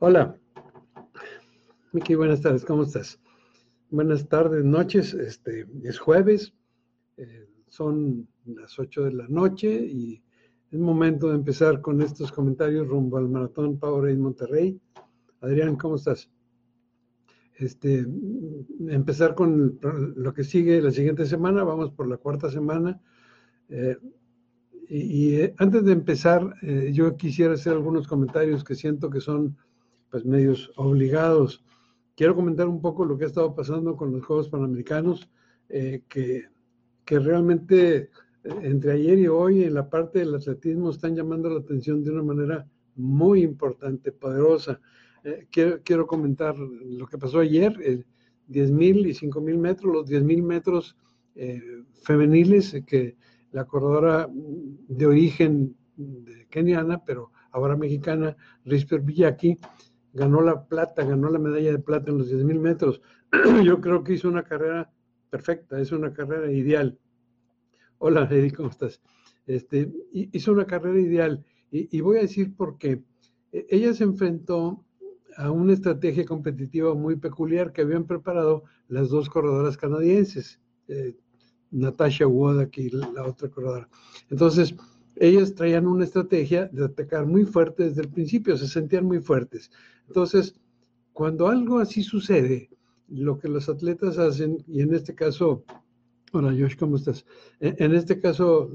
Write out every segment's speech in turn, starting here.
Hola. Miki, buenas tardes, ¿cómo estás? Buenas tardes, noches, este, es jueves, eh, son las 8 de la noche y es momento de empezar con estos comentarios rumbo al Maratón Power en Monterrey. Adrián, ¿cómo estás? Este, empezar con lo que sigue la siguiente semana, vamos por la cuarta semana. Eh, y, eh, antes de empezar, yo quisiera hacer algunos comentarios que siento que son pues medios obligados. Quiero comentar un poco lo que ha estado pasando con los Juegos Panamericanos, eh, que, que, realmente eh, entre ayer y hoy en la parte del atletismo están llamando la atención de una manera muy importante, poderosa. Eh, quiero, quiero, comentar lo que pasó ayer, 10.000 y 5.000 metros, los 10.000 metros femeniles que la corredora de origen de keniana, pero ahora mexicana, Risper Villaki, ganó la plata, ganó la medalla de plata en los 10.000 metros. Yo creo que hizo una carrera perfecta, es una carrera ideal. Hola, Eddie, ¿cómo estás? Este, hizo una carrera ideal y, voy a decir por qué. E, ella se enfrentó a una estrategia competitiva muy peculiar que habían preparado las dos corredoras canadienses, eh, Natasha Wodak y la otra corredora. Entonces, ellas traían una estrategia de atacar muy fuerte desde el principio, se sentían muy fuertes. Entonces, cuando algo así sucede, lo que los atletas hacen, y en este caso, hola Josh, ¿cómo estás? En este caso,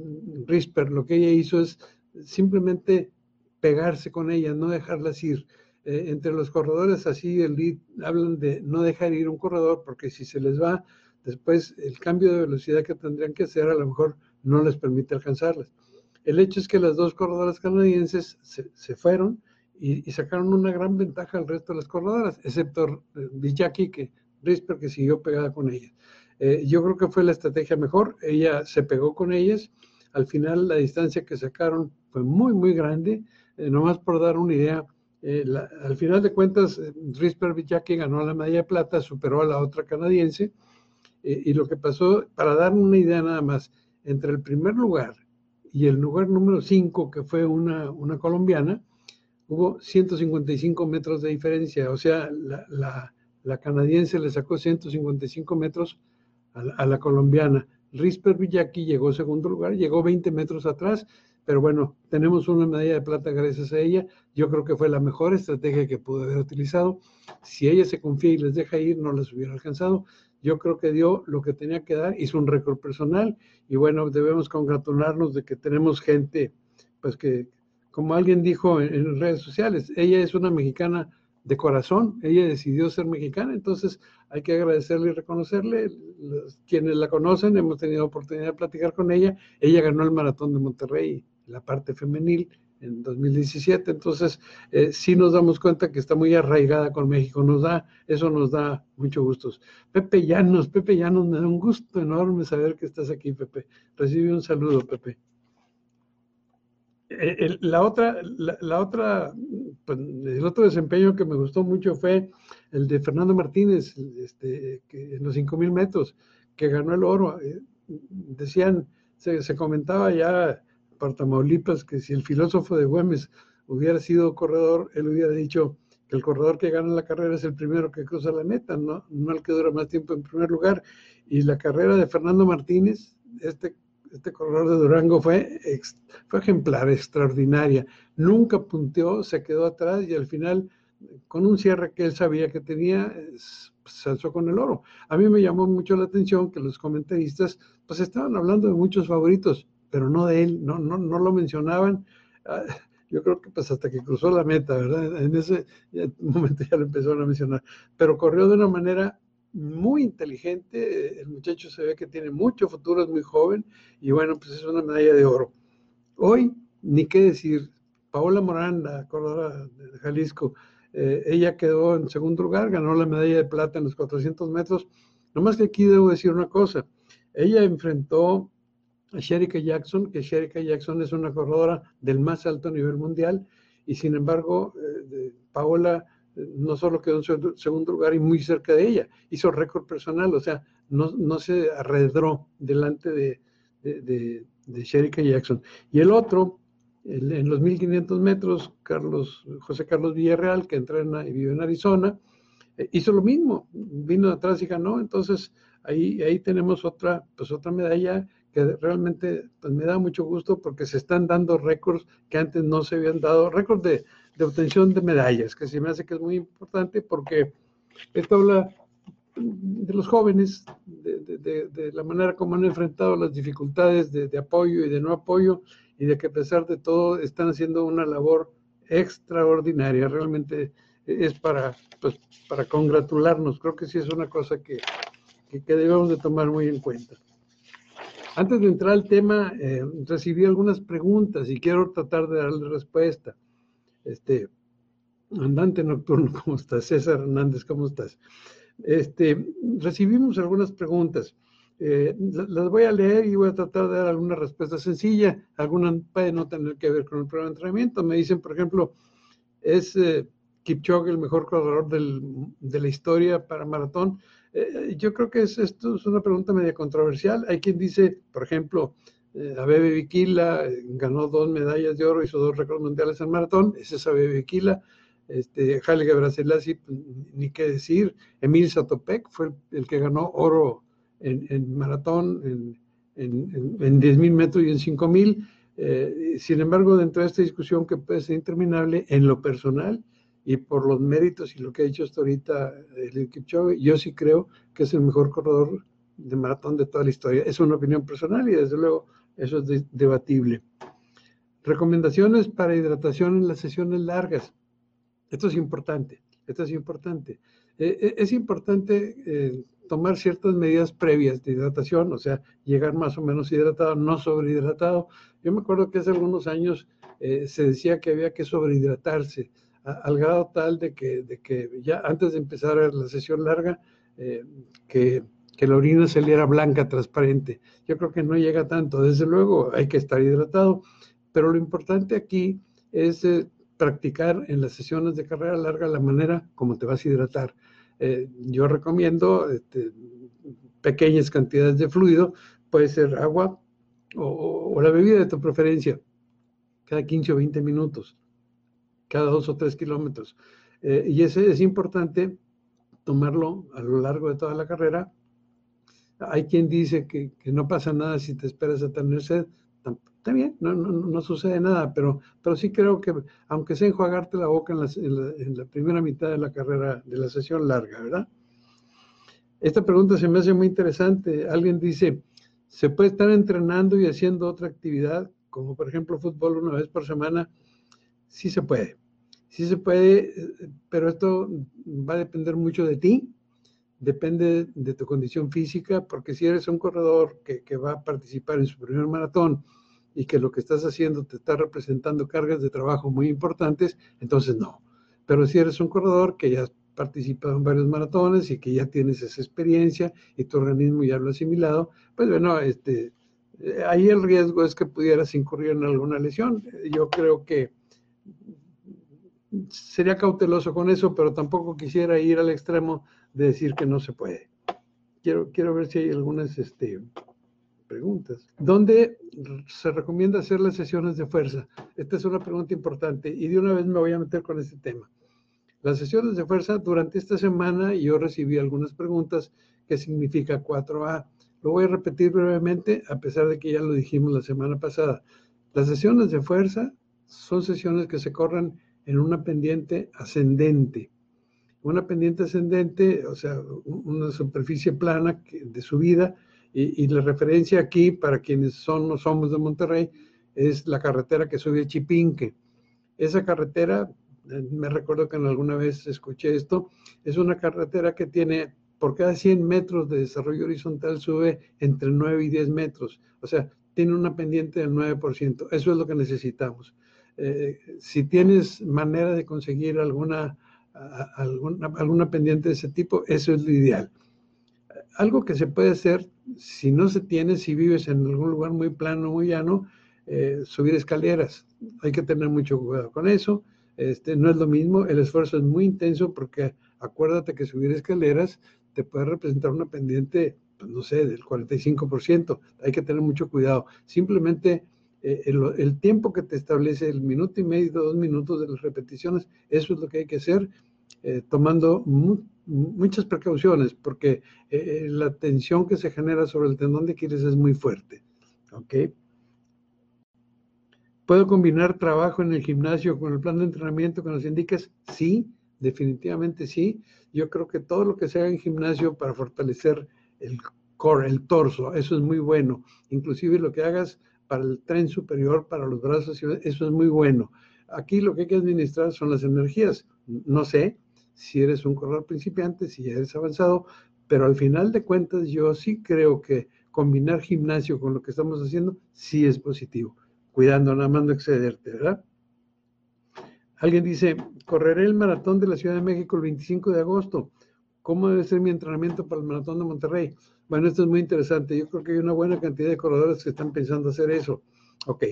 Risper, lo que ella hizo es simplemente pegarse con ella, no dejarlas ir. Eh, entre los corredores así, el lead, hablan de no dejar ir un corredor porque si se les va, después el cambio de velocidad que tendrían que hacer a lo mejor no les permite alcanzarlas. El hecho es que las dos corredoras canadienses se, fueron y, sacaron una gran ventaja al resto de las corredoras, excepto eh, Villaki, que Risper, que siguió pegada con ellas. Eh, yo creo que fue la estrategia mejor. Ella se pegó con ellas. Al final, la distancia que sacaron fue muy, muy grande. Eh, nomás por dar una idea, al final de cuentas, Risper Villaki ganó la medalla de plata, superó a la otra canadiense. y lo que pasó, para dar una idea nada más, entre el primer lugar y el lugar número 5, que fue una, una, colombiana, hubo 155 metros de diferencia, o sea, la, la, canadiense le sacó 155 metros a la, a la colombiana. Risper Villaki llegó segundo lugar, llegó 20 metros atrás, pero bueno, tenemos una medalla de plata gracias a ella. Yo creo que fue la mejor estrategia que pudo haber utilizado. Si ella se confía y les deja ir, no les hubiera alcanzado yo creo que dio lo que tenía que dar, hizo un récord personal y bueno, debemos congratularnos de que tenemos gente, pues que, como alguien dijo en, redes sociales, ella es una mexicana de corazón, ella decidió ser mexicana, entonces hay que agradecerle y reconocerle. quienes la conocen, hemos tenido oportunidad de platicar con ella, ella ganó el maratón de Monterrey, la parte femenil, en 2017. Entonces, eh, sí nos damos cuenta que está muy arraigada con México. Nos da, eso nos da mucho gusto. Pepe Llanos, Pepe Llanos, me da un gusto enorme saber que estás aquí, Pepe. Recibe un saludo, Pepe. Eh, la otra, la, otra, pues, el otro desempeño que me gustó mucho fue el de Fernando Martínez, este, que en los 5000 metros, que ganó el oro. Eh, decían, se, se comentaba ya para Tamaulipas que si el filósofo de Güemes hubiera sido corredor, él hubiera dicho que el corredor que gana la carrera es el primero que cruza la meta, no, no el que dura más tiempo en primer lugar. Y la carrera de Fernando Martínez, este, este corredor de Durango, fue, fue ejemplar, extraordinaria. Nunca punteó, se quedó atrás y al final, con un cierre que él sabía que tenía, se alzó con el oro. A mí me llamó mucho la atención que los comentaristas pues estaban hablando de muchos favoritos pero no de él, no, no, no lo mencionaban. Ah, yo creo que pues hasta que cruzó la meta, ¿verdad? En ese momento ya lo empezaron a mencionar, pero corrió de una manera muy inteligente, el muchacho se ve que tiene mucho futuro, es muy joven y bueno, pues es una medalla de oro. Hoy, ni qué decir, Paola Morán, la corredora de Jalisco, eh, ella quedó en segundo lugar, ganó la medalla de plata en los 400 metros. Nomás que aquí debo decir una cosa, ella enfrentó Sherika Jackson, que Sherika Jackson es una corredora del más alto nivel mundial y sin embargo eh, Paola eh, no solo quedó en segundo lugar y muy cerca de ella, hizo récord personal, o sea, no, no se arredró delante de, de, de, Sherika Jackson. Y el otro, en los 1500 metros, Carlos, José Carlos Villarreal, que entrena y vive en Arizona, eh, hizo lo mismo, vino atrás y ganó, entonces ahí, ahí tenemos otra, pues otra medalla que realmente pues me da mucho gusto porque se están dando récords que antes no se habían dado, récords de, de obtención de medallas, que se me hace que es muy importante porque esto habla de los jóvenes, de, la manera como han enfrentado las dificultades de, apoyo y de no apoyo, y de que a pesar de todo están haciendo una labor extraordinaria. Realmente es para, pues, para congratularnos. Creo que sí es una cosa que, que, debemos de tomar muy en cuenta. Antes de entrar al tema, eh, recibí algunas preguntas y quiero tratar de darle respuesta. Este, andante nocturno, ¿cómo estás? César Hernández, ¿cómo estás? Este, recibimos algunas preguntas. Eh, las voy a leer y voy a tratar de dar alguna respuesta sencilla. Algunas pueden no tener que ver con el programa de entrenamiento. Me dicen, por ejemplo, ¿es eh, Kipchoge el mejor corredor de la historia para maratón? Eh, yo creo que esto es una pregunta media controversial. Hay quien dice, por ejemplo, Abebe Bikila ganó dos medallas de oro, hizo dos récords mundiales en maratón. Ese es Abebe Bikila este, Haile pues, ni qué decir, Emil Satopek fue el, que ganó oro en, maratón, en, en, en 10.000 metros y en 5.000. Eh, sin embargo, dentro de esta discusión que puede ser interminable, en lo personal y por los méritos y lo que ha hecho hasta ahorita el Kipchoge, yo sí creo que es el mejor corredor de maratón de toda la historia. Es una opinión personal y desde luego eso es debatible. Recomendaciones para hidratación en las sesiones largas. Esto es importante, esto es importante. Eh, eh, es importante eh, tomar ciertas medidas previas de hidratación, o sea, llegar más o menos hidratado, no sobrehidratado. Yo me acuerdo que hace algunos años se decía que había que sobrehidratarse, al grado tal de que, de que ya antes de empezar la sesión larga, que, que la orina saliera blanca, transparente. Yo creo que no llega tanto, desde luego hay que estar hidratado, pero lo importante aquí es practicar en las sesiones de carrera larga la manera como te vas a hidratar. Eh, yo recomiendo este, pequeñas cantidades de fluido, puede ser agua o, la bebida de tu preferencia, cada 15 o 20 minutos, cada 2 o 3 kilómetros. Eh, y ese es importante tomarlo a lo largo de toda la carrera. Hay quien dice que, no pasa nada si te esperas a tener sed está bien, no, no, no, sucede nada, pero, pero sí creo que, aunque sea enjuagarte la boca en la, primera mitad de la carrera, de la sesión larga, ¿verdad? Esta pregunta se me hace muy interesante. Alguien dice, ¿se puede estar entrenando y haciendo otra actividad, como por ejemplo fútbol una vez por semana? Sí se puede, sí se puede, pero esto va a depender mucho de ti, depende de tu condición física, porque si eres un corredor que, que va a participar en su primer maratón, y que lo que estás haciendo te está representando cargas de trabajo muy importantes, entonces no. Pero si eres un corredor que ya has participado en varios maratones y que ya tienes esa experiencia y tu organismo ya lo ha asimilado, pues bueno, este, eh, ahí el riesgo es que pudieras incurrir en alguna lesión. Yo creo que sería cauteloso con eso, pero tampoco quisiera ir al extremo de decir que no se puede. Quiero, quiero ver si hay algunas este, preguntas. ¿Dónde se recomienda hacer las sesiones de fuerza? Esta es una pregunta importante y de una vez me voy a meter con este tema. Las sesiones de fuerza, durante esta semana yo recibí algunas preguntas ¿qué significa 4A. Lo voy a repetir brevemente, a pesar de que ya lo dijimos la semana pasada. Las sesiones de fuerza son sesiones que se corren en una pendiente ascendente. Una pendiente ascendente, o sea, una superficie plana de subida y, la referencia aquí, para quienes son o somos de Monterrey, es la carretera que sube a Chipinque. Esa carretera, eh, me recuerdo que en alguna vez escuché esto, es una carretera que tiene, por cada 100 metros de desarrollo horizontal, sube entre 9 y 10 metros. O sea, tiene una pendiente del 9%. Eso es lo que necesitamos. Eh, si tienes manera de conseguir alguna, alguna, alguna pendiente de ese tipo, eso es lo ideal algo que se puede hacer si no se tiene, si vives en algún lugar muy plano, muy llano, eh, subir escaleras. Hay que tener mucho cuidado con eso. Este, no es lo mismo, el esfuerzo es muy intenso porque acuérdate que subir escaleras te puede representar una pendiente, pues, no sé, del 45%. Hay que tener mucho cuidado. Simplemente eh, el, tiempo que te establece, el minuto y medio, dos minutos de las repeticiones, eso es lo que hay que hacer, eh, tomando muchas precauciones, porque eh, la tensión que se genera sobre el tendón de Aquiles es muy fuerte. ¿Ok? ¿Puedo combinar trabajo en el gimnasio con el plan de entrenamiento que nos indicas? Sí, definitivamente sí. Yo creo que todo lo que se haga en gimnasio para fortalecer el core, el torso, eso es muy bueno. Inclusive lo que hagas para el tren superior, para los brazos, eso es muy bueno. Aquí lo que hay que administrar son las energías. No sé si eres un corredor principiante, si eres avanzado, pero al final de cuentas yo sí creo que combinar gimnasio con lo que estamos haciendo sí es positivo, cuidando nada más no excederte, ¿verdad? Alguien dice, correré el maratón de la Ciudad de México el 25 de agosto. ¿Cómo debe ser mi entrenamiento para el maratón de Monterrey? Bueno, esto es muy interesante. Yo creo que hay una buena cantidad de corredores que están pensando hacer eso. Ok.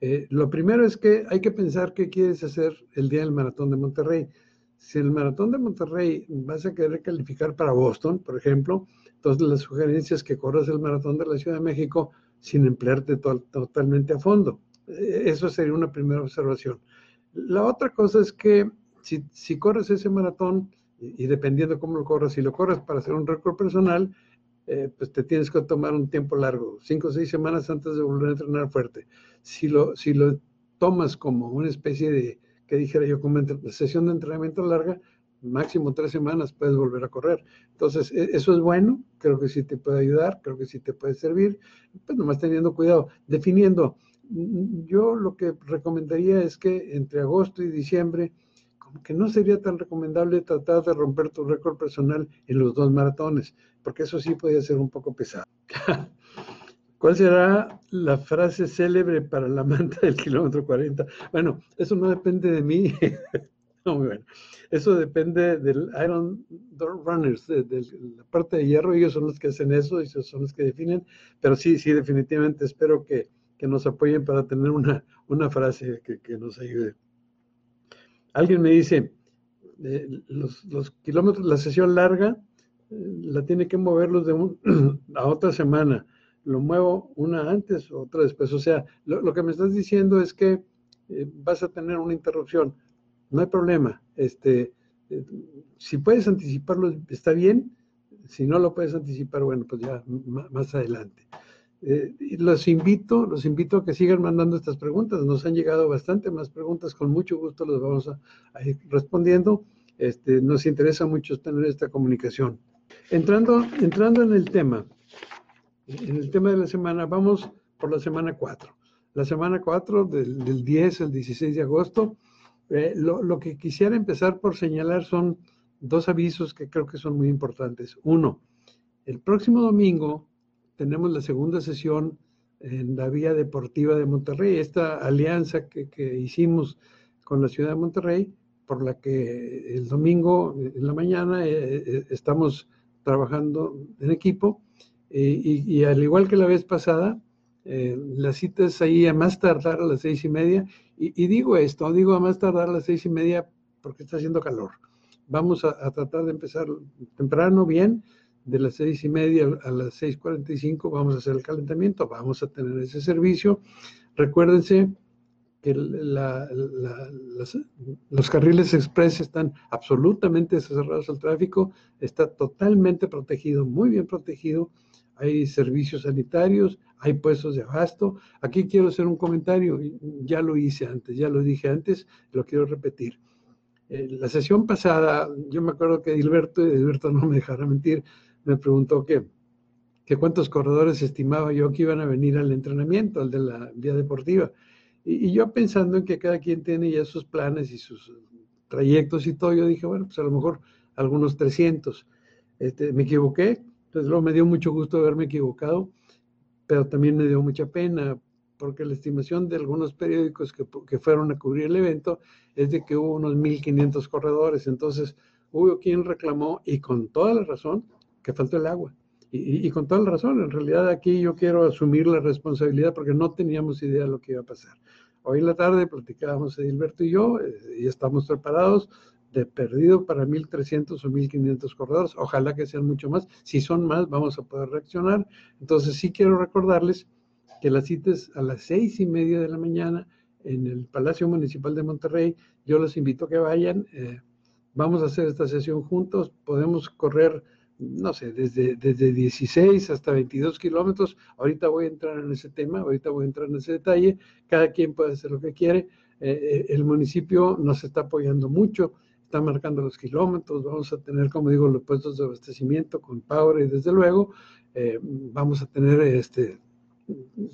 Eh, lo primero es que hay que pensar qué quieres hacer el día del maratón de Monterrey. Si el maratón de Monterrey vas a querer calificar para Boston, por ejemplo, entonces la sugerencia es que corras el maratón de la Ciudad de México sin emplearte totalmente a fondo. Eh, eso sería una primera observación. La otra cosa es que si corres ese maratón, y, dependiendo cómo lo corras, si lo corres para hacer un récord personal, eh, pues te tienes que tomar un tiempo largo, cinco o seis semanas antes de volver a entrenar fuerte. Si lo, si lo tomas como una especie de, que dijera yo, como sesión de entrenamiento larga, máximo tres semanas puedes volver a correr. Entonces, e, eso es bueno, creo que sí te puede ayudar, creo que sí te puede servir, pues nomás teniendo cuidado, definiendo. Yo lo que recomendaría es que entre agosto y diciembre, que no sería tan recomendable tratar de romper tu récord personal en los dos maratones, porque eso sí podría ser un poco pesado. ¿Cuál será la frase célebre para la manta del kilómetro 40? Bueno, eso no depende de mí. no, bueno. Eso depende del Iron Runners, de, la parte de hierro. Ellos son los que hacen eso, ellos son los que definen. Pero sí, sí, definitivamente espero que, nos apoyen para tener una, una frase que, que nos ayude. Alguien me dice, eh, los, kilómetros, la sesión larga, eh, la tiene que moverlos de a otra semana. Lo muevo una antes, otra después. O sea, lo, que me estás diciendo es que eh, vas a tener una interrupción. No hay problema. Este, si puedes anticiparlo, está bien. Si no lo puedes anticipar, bueno, pues ya más adelante. Eh, los invito, los invito a que sigan mandando estas preguntas. Nos han llegado bastante más preguntas, con mucho gusto los vamos a, ir respondiendo. Este, nos interesa mucho tener esta comunicación. Entrando, entrando en el tema, en el tema de la semana, vamos por la semana 4. La semana 4 del, 10 al 16 de agosto. Eh, lo, lo que quisiera empezar por señalar son dos avisos que creo que son muy importantes. Uno, el próximo domingo tenemos la segunda sesión en la Vía Deportiva de Monterrey, esta alianza que, hicimos con la ciudad de Monterrey, por la que el domingo en la mañana eh, eh, estamos trabajando en equipo y, al igual que la vez pasada, eh, la cita es ahí a más tardar a las seis y media y, digo esto, digo a más tardar a las seis y media porque está haciendo calor. Vamos a tratar de empezar temprano, bien, de las seis y media a las seis cuarenta y cinco vamos a hacer el calentamiento, vamos a tener ese servicio. Recuérdense que los carriles express están absolutamente cerrados al tráfico, está totalmente protegido, muy bien protegido. Hay servicios sanitarios, hay puestos de abasto. Aquí quiero hacer un comentario, ya lo hice antes, ya lo dije antes, lo quiero repetir. Eh, la sesión pasada, yo me acuerdo que Gilberto, y no me dejará mentir, me preguntó que, que cuántos corredores estimaba yo que iban a venir al entrenamiento, al de la vía deportiva. Y, yo pensando en que cada quien tiene ya sus planes y sus trayectos y todo, yo dije, bueno, pues a lo mejor algunos 300. Este, me equivoqué, entonces luego me dio mucho gusto haberme equivocado, pero también me dio mucha pena, porque la estimación de algunos periódicos que, que fueron a cubrir el evento es de que hubo unos 1.500 corredores, entonces hubo quien reclamó, y con toda la razón, que faltó el agua. Y, con toda la razón, en realidad aquí yo quiero asumir la responsabilidad porque no teníamos idea de lo que iba a pasar. Hoy en la tarde platicábamos Edilberto y yo eh, y estamos preparados de perdido para 1.300 o 1.500 corredores. Ojalá que sean mucho más. Si son más, vamos a poder reaccionar. Entonces sí quiero recordarles que la cites a las seis y media de la mañana en el Palacio Municipal de Monterrey. Yo los invito a que vayan. Eh, vamos a hacer esta sesión juntos. Podemos correr, no sé, desde, desde 16 hasta 22 kilómetros. Ahorita voy a entrar en ese tema, ahorita voy a entrar en ese detalle. Cada quien puede hacer lo que quiere. Eh, eh, el municipio nos está apoyando mucho está marcando los kilómetros, vamos a tener, como digo, los puestos de abastecimiento con Power y desde luego vamos a tener este,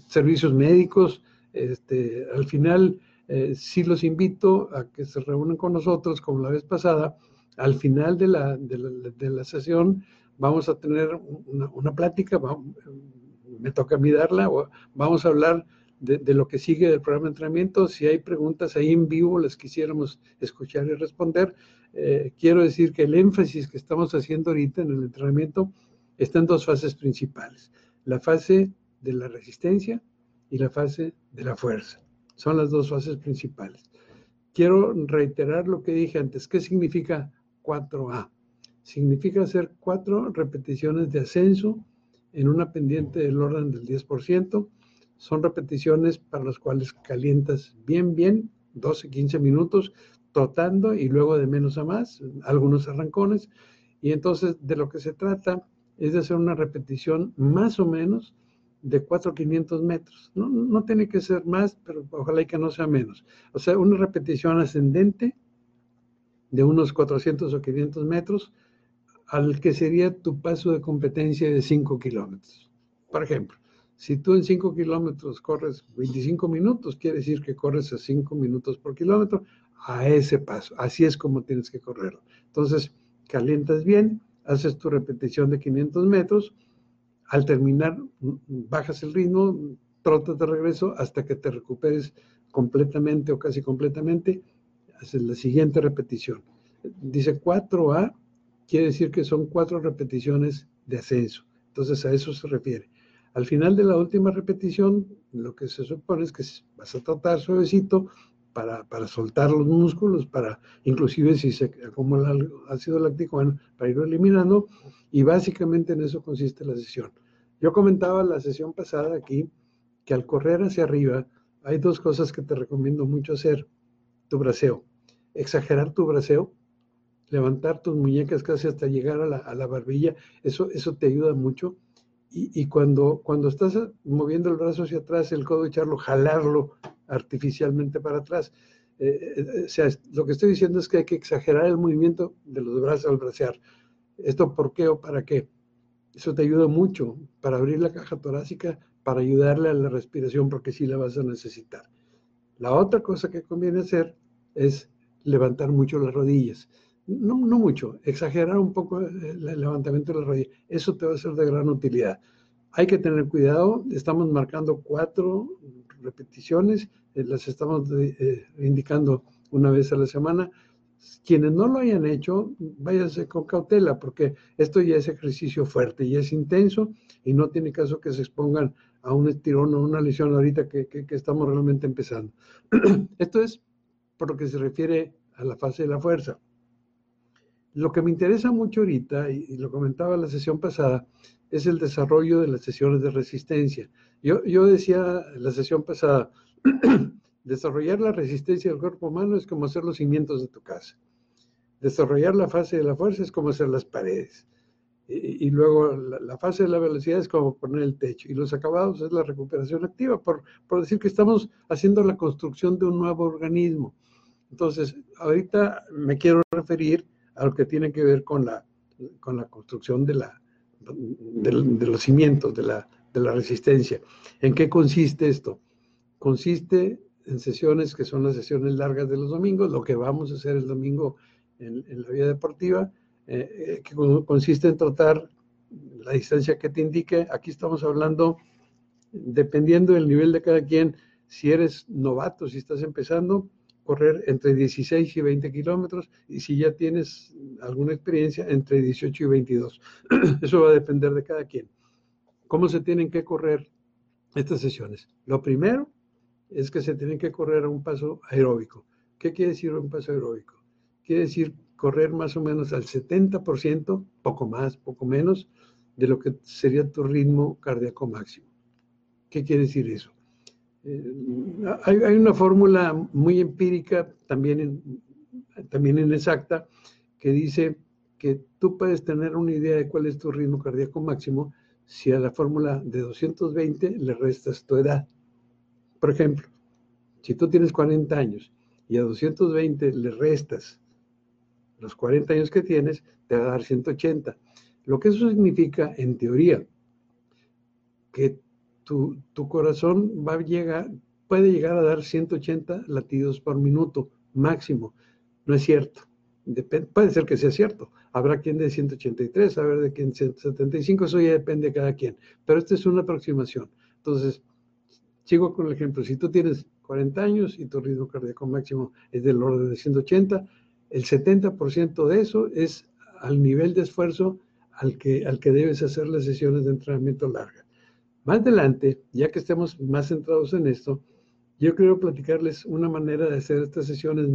servicios médicos, este, al final, eh, sí los invito a que se reúnan con nosotros, como la vez pasada. Al final de la, de la, sesión vamos a tener una, plática, me toca a mí darla, vamos a hablar de, lo que sigue del programa de entrenamiento. Si hay preguntas ahí en vivo, las quisiéramos escuchar y responder. Eh, quiero decir que el énfasis que estamos haciendo ahorita en el entrenamiento está en dos fases principales. La fase de la resistencia y la fase de la fuerza. Son las dos fases principales. Quiero reiterar lo que dije antes. ¿Qué significa 4A? Significa hacer cuatro repeticiones de ascenso en una pendiente del orden del 10%. Son repeticiones para las cuales calientas bien, bien, 12, 15 minutos, trotando y luego de menos a más, algunos arrancones. Y entonces de lo que se trata es de hacer una repetición más o menos de 4,500 metros. No, no tiene que ser más, pero ojalá y que no sea menos. O sea, una repetición ascendente de unos 400 o 500 metros al que sería tu paso de competencia de 5 kilómetros. Por ejemplo, si tú en 5 kilómetros corres 25 minutos, quiere decir que corres a 5 minutos por kilómetro a ese paso. Así es como tienes que correrlo. Entonces, calientas bien, haces tu repetición de 500 metros, al terminar, bajas el ritmo, trotas de regreso hasta que te recuperes completamente o casi completamente, haces la siguiente repetición. Dice 4A, quiere decir que son cuatro repeticiones de ascenso. Entonces a eso se refiere. Al final de la última repetición, lo que se supone es que vas a tratar suavecito para, para soltar los músculos, para inclusive si se acumula ácido láctico, bueno, para irlo eliminando, y básicamente en eso consiste la sesión. Yo comentaba la sesión pasada aquí que al correr hacia arriba hay dos cosas que te recomiendo mucho hacer. Tu braceo, exagerar tu braceo, levantar tus muñecas casi hasta llegar a la, barbilla, eso, eso te ayuda mucho. Y, cuando, cuando estás moviendo el brazo hacia atrás, el codo echarlo, jalarlo artificialmente para atrás. Eh, eh, o sea, lo que estoy diciendo es que hay que exagerar el movimiento de los brazos al bracear. ¿Esto por qué o para qué? Eso te ayuda mucho para abrir la caja torácica, para ayudarle a la respiración, porque sí la vas a necesitar. La otra cosa que conviene hacer es levantar mucho las rodillas. No, no mucho, exagerar un poco el levantamiento de las rodillas. Eso te va a ser de gran utilidad. Hay que tener cuidado, estamos marcando cuatro repeticiones, eh, las estamos eh, indicando una vez a la semana. Quienes no lo hayan hecho, váyanse con cautela, porque esto ya es ejercicio fuerte, y es intenso, y no tiene caso que se expongan a un estirón o una lesión ahorita que, que estamos realmente empezando. esto es por lo que se refiere a la fase de la fuerza. Lo que me interesa mucho ahorita, y, lo comentaba en la sesión pasada, es el desarrollo de las sesiones de resistencia. Yo, yo decía la sesión pasada, desarrollar la resistencia del cuerpo humano es como hacer los cimientos de tu casa. Desarrollar la fase de la fuerza es como hacer las paredes. Y, luego la, fase de la velocidad es como poner el techo. Y los acabados es la recuperación activa, por, por decir que estamos haciendo la construcción de un nuevo organismo. Entonces, ahorita me quiero referir a lo que tiene que ver con la, con la construcción de, la, de, los cimientos, de la, de la resistencia. ¿En qué consiste esto? Consiste en sesiones que son las sesiones largas de los domingos, lo que vamos a hacer el domingo en, la vía deportiva, eh, que consiste en tratar la distancia que te indique. Aquí estamos hablando, dependiendo del nivel de cada quien, si eres novato, si estás empezando, correr entre 16 y 20 kilómetros y si ya tienes alguna experiencia, entre 18 y 22. Eso va a depender de cada quien. ¿Cómo se tienen que correr estas sesiones? Lo primero es que se tienen que correr a un paso aeróbico. ¿Qué quiere decir un paso aeróbico? Quiere decir correr más o menos al 70%, poco más, poco menos, de lo que sería tu ritmo cardíaco máximo. ¿Qué quiere decir eso? Eh, hay, una fórmula muy empírica, también, también inexacta, que dice que tú puedes tener una idea de cuál es tu ritmo cardíaco máximo si a la fórmula de 220 le restas tu edad. Por ejemplo, si tú tienes 40 años y a 220 le restas los 40 años que tienes, te va a dar 180. Lo que eso significa, en teoría, que tu, corazón va a llegar, puede llegar a dar 180 latidos por minuto máximo. No es cierto. puede ser que sea cierto. Habrá quien de 183, habrá de quien 175, eso ya depende de cada quien. Pero esta es una aproximación. Entonces, sigo con el ejemplo. Si tú tienes 40 años y tu ritmo cardíaco máximo es del orden de 180, el 70% de eso es al nivel de esfuerzo al que, al que debes hacer las sesiones de entrenamiento largas. Más adelante, ya que estemos más centrados en esto, yo quiero platicarles una manera de hacer estas sesiones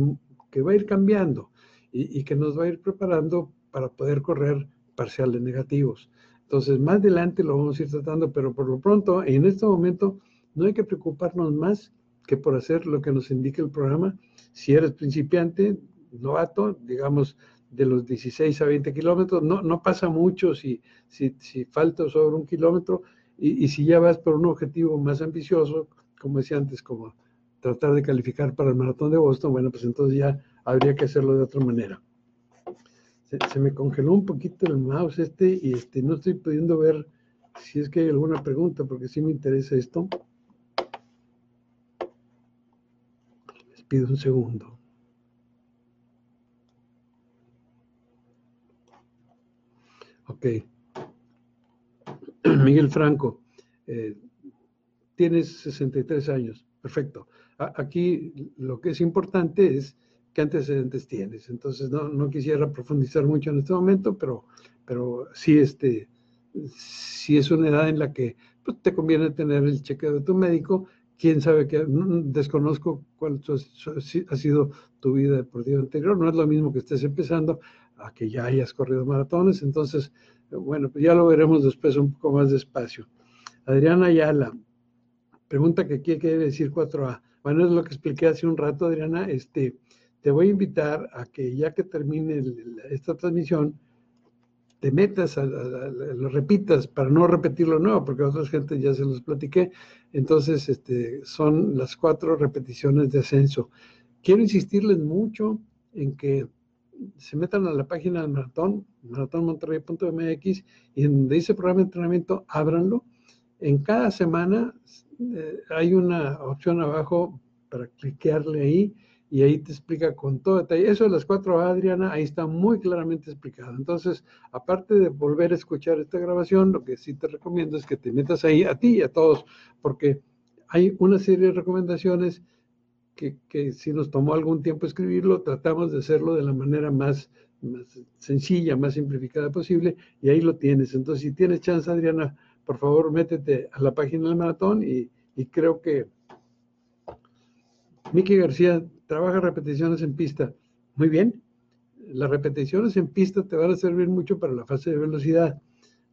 que va a ir cambiando y, que nos va a ir preparando para poder correr parciales negativos. Entonces, más adelante lo vamos a ir tratando, pero por lo pronto, en este momento, no hay que preocuparnos más que por hacer lo que nos indica el programa. Si eres principiante, novato, digamos, de los 16 a 20 kilómetros, no, no pasa mucho si, si, si falta sobre un kilómetro y, y, si ya vas por un objetivo más ambicioso, como decía antes, como tratar de calificar para el maratón de Boston, bueno, pues entonces ya habría que hacerlo de otra manera. Se, se me congeló un poquito el mouse este y este, no estoy pudiendo ver si es que hay alguna pregunta, porque sí me interesa esto. Les pido un segundo. Ok. Miguel Franco, eh, tienes 63 años. Perfecto. aquí lo que es importante es qué antecedentes tienes. Entonces, no, quisiera profundizar mucho en este momento, pero, pero sí, este, sí es una edad en la que pues, te conviene tener el chequeo de tu médico. Quién sabe que desconozco cuál ha sido tu vida deportiva anterior. No es lo mismo que estés empezando a que ya hayas corrido maratones. Entonces, bueno, pues ya lo veremos después un poco más despacio. Adriana Ayala, pregunta que qué quiere decir 4A. Bueno, es lo que expliqué hace un rato, Adriana. Este, te voy a invitar a que ya que termine esta transmisión, te metas, a, lo repitas para no repetirlo nuevo, porque a otras gente ya se los platiqué. Entonces, este, son las cuatro repeticiones de ascenso. Quiero insistirles mucho en que se metan a la página del maratón, maratónmonterrey.mx, y donde dice programa de entrenamiento, ábranlo. En cada semana eh, hay una opción abajo para cliquearle ahí y ahí te explica con todo detalle. Eso de las cuatro Adriana, ahí está muy claramente explicado. Entonces, aparte de volver a escuchar esta grabación, lo que sí te recomiendo es que te metas ahí a ti y a todos, porque hay una serie de recomendaciones que, si nos tomó algún tiempo escribirlo, tratamos de hacerlo de la manera más, sencilla, más simplificada posible, y ahí lo tienes. Entonces, si tienes chance, Adriana, por favor, métete a la página del maratón y, creo que Miki García trabaja repeticiones en pista. Muy bien, las repeticiones en pista te van a servir mucho para la fase de velocidad.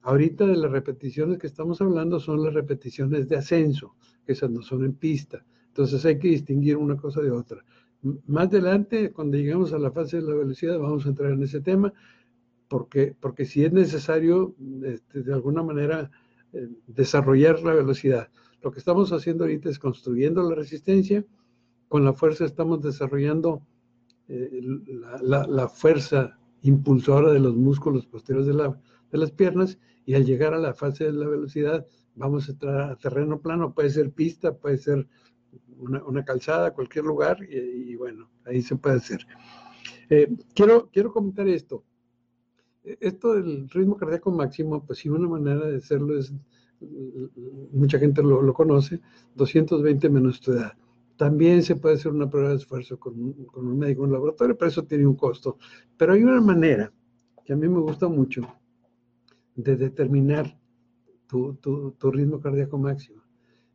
Ahorita de las repeticiones que estamos hablando son las repeticiones de ascenso, esas no son en pista. Entonces hay que distinguir una cosa de otra. Más adelante, cuando lleguemos a la fase de la velocidad, vamos a entrar en ese tema, porque, porque si es necesario, este, de alguna manera, eh, desarrollar la velocidad. Lo que estamos haciendo ahorita es construyendo la resistencia, con la fuerza estamos desarrollando eh, la, fuerza impulsora de los músculos posteriores de, la, de las piernas y al llegar a la fase de la velocidad vamos a entrar a terreno plano, puede ser pista, puede ser una, calzada, cualquier lugar, y, bueno, ahí se puede hacer. Eh, quiero, quiero comentar esto. Esto del ritmo cardíaco máximo, pues sí, una manera de hacerlo es, mucha gente lo, lo conoce, 220 menos tu edad. También se puede hacer una prueba de esfuerzo con, con un médico en laboratorio, pero eso tiene un costo. Pero hay una manera que a mí me gusta mucho de determinar tu, tu ritmo cardíaco máximo.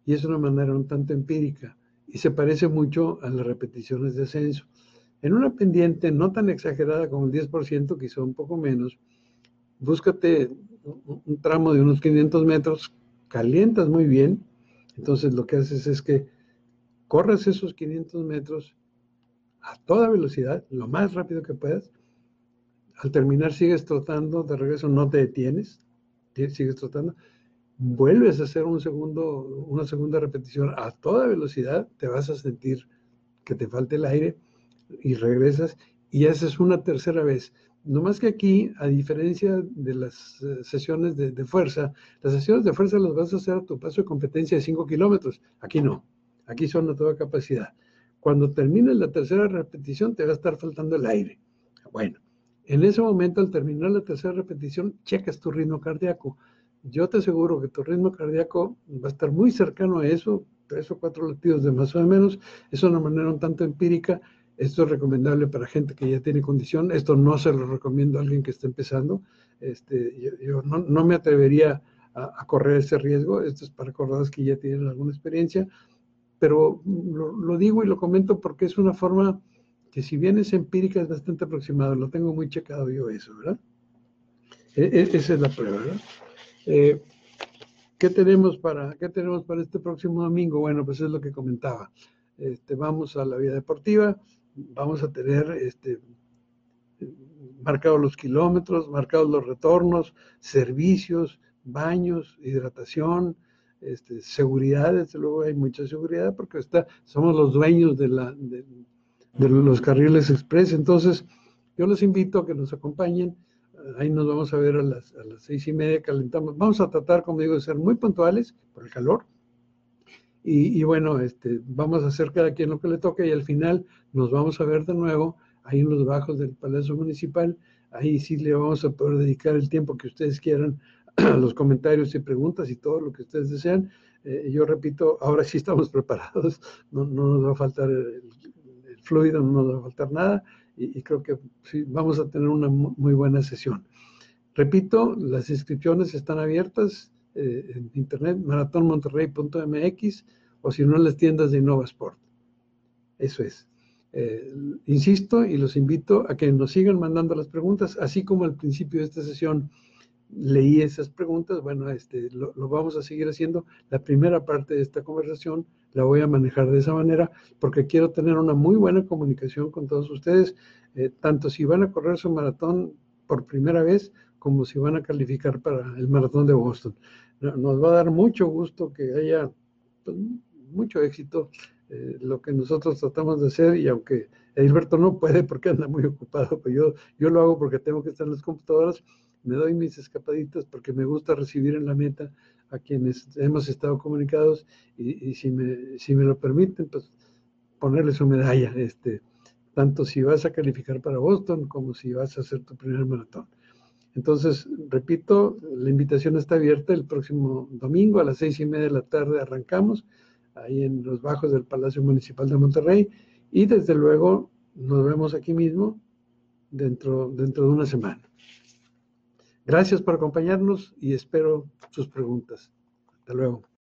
Y es una manera un tanto empírica y se parece mucho a las repeticiones de ascenso. En una pendiente no tan exagerada como el 10%, quizá un poco menos, búscate un tramo de unos 500 metros, calientas muy bien, Entonces lo que haces es que corres esos 500 metros a toda velocidad, lo más rápido que puedas. Al terminar sigues trotando, de regreso no te detienes, sigues trotando. Vuelves a hacer un segundo, una segunda repetición a toda velocidad, te vas a sentir que te falte el aire y regresas y haces una tercera vez. No más que aquí, a diferencia de las eh, sesiones de, fuerza, las sesiones de fuerza las vas a hacer a tu paso de competencia de 5 kilómetros. Aquí no, aquí son a toda capacidad. Cuando termines la tercera repetición, te va a estar faltando el aire. Bueno, en ese momento, al terminar la tercera repetición, checas tu ritmo cardíaco. Yo te aseguro que tu ritmo cardíaco va a estar muy cercano a eso, tres o cuatro latidos de más o menos. Es una manera un tanto empírica esto es recomendable para gente que ya tiene condición. Esto no se lo recomiendo a alguien que está empezando. Este, yo, no, me atrevería a, correr ese riesgo. Esto es para corredores que ya tienen alguna experiencia. Pero lo, digo y lo comento porque es una forma que si bien es empírica es bastante aproximada. Lo tengo muy checado yo eso, ¿verdad? E, e, esa es la prueba, ¿verdad? Eh, ¿qué, tenemos para, ¿Qué tenemos para este próximo domingo? Bueno, pues es lo que comentaba. Este, vamos a la vía deportiva vamos a tener este, marcados los kilómetros, marcados los retornos, servicios, baños, hidratación, este, seguridad, desde luego hay mucha seguridad porque está, somos los dueños de, la, de, los carriles express. Entonces, yo los invito a que nos acompañen. Ahí nos vamos a ver a las, a las seis y media, calentamos. Vamos a tratar, como digo, de ser muy puntuales por el calor, y, bueno, este, vamos a hacer cada quien lo que le toque y al final nos vamos a ver de nuevo ahí en los bajos del Palacio Municipal. Ahí sí le vamos a poder dedicar el tiempo que ustedes quieran a los comentarios y preguntas y todo lo que ustedes desean. Eh, yo repito, ahora sí estamos preparados, no, no nos va a faltar el, fluido, no nos va a faltar nada y, creo que vamos a tener una muy buena sesión. Repito, las inscripciones están abiertas eh, en internet, maratonmonterrey.mx o si no en las tiendas de Innova Sport. Eso es. Eh, insisto y los invito a que nos sigan mandando las preguntas, así como al principio de esta sesión leí esas preguntas, bueno, este, lo, vamos a seguir haciendo. La primera parte de esta conversación la voy a manejar de esa manera porque quiero tener una muy buena comunicación con todos ustedes, eh, tanto si van a correr su maratón por primera vez como si van a calificar para el maratón de Boston. Nos va a dar mucho gusto que haya pues, mucho éxito eh, lo que nosotros tratamos de hacer y aunque Edilberto no puede porque anda muy ocupado, pues yo, yo lo hago porque tengo que estar en las computadoras, me doy mis escapaditas porque me gusta recibir en la meta a quienes hemos estado comunicados y, si, me, si me lo permiten, pues ponerle su medalla, este, tanto si vas a calificar para Boston como si vas a hacer tu primer maratón. Entonces, repito, la invitación está abierta el próximo domingo a las seis y media de la tarde arrancamos ahí en los bajos del Palacio Municipal de Monterrey y desde luego nos vemos aquí mismo dentro, dentro de una semana. Gracias por acompañarnos y espero sus preguntas. Hasta luego.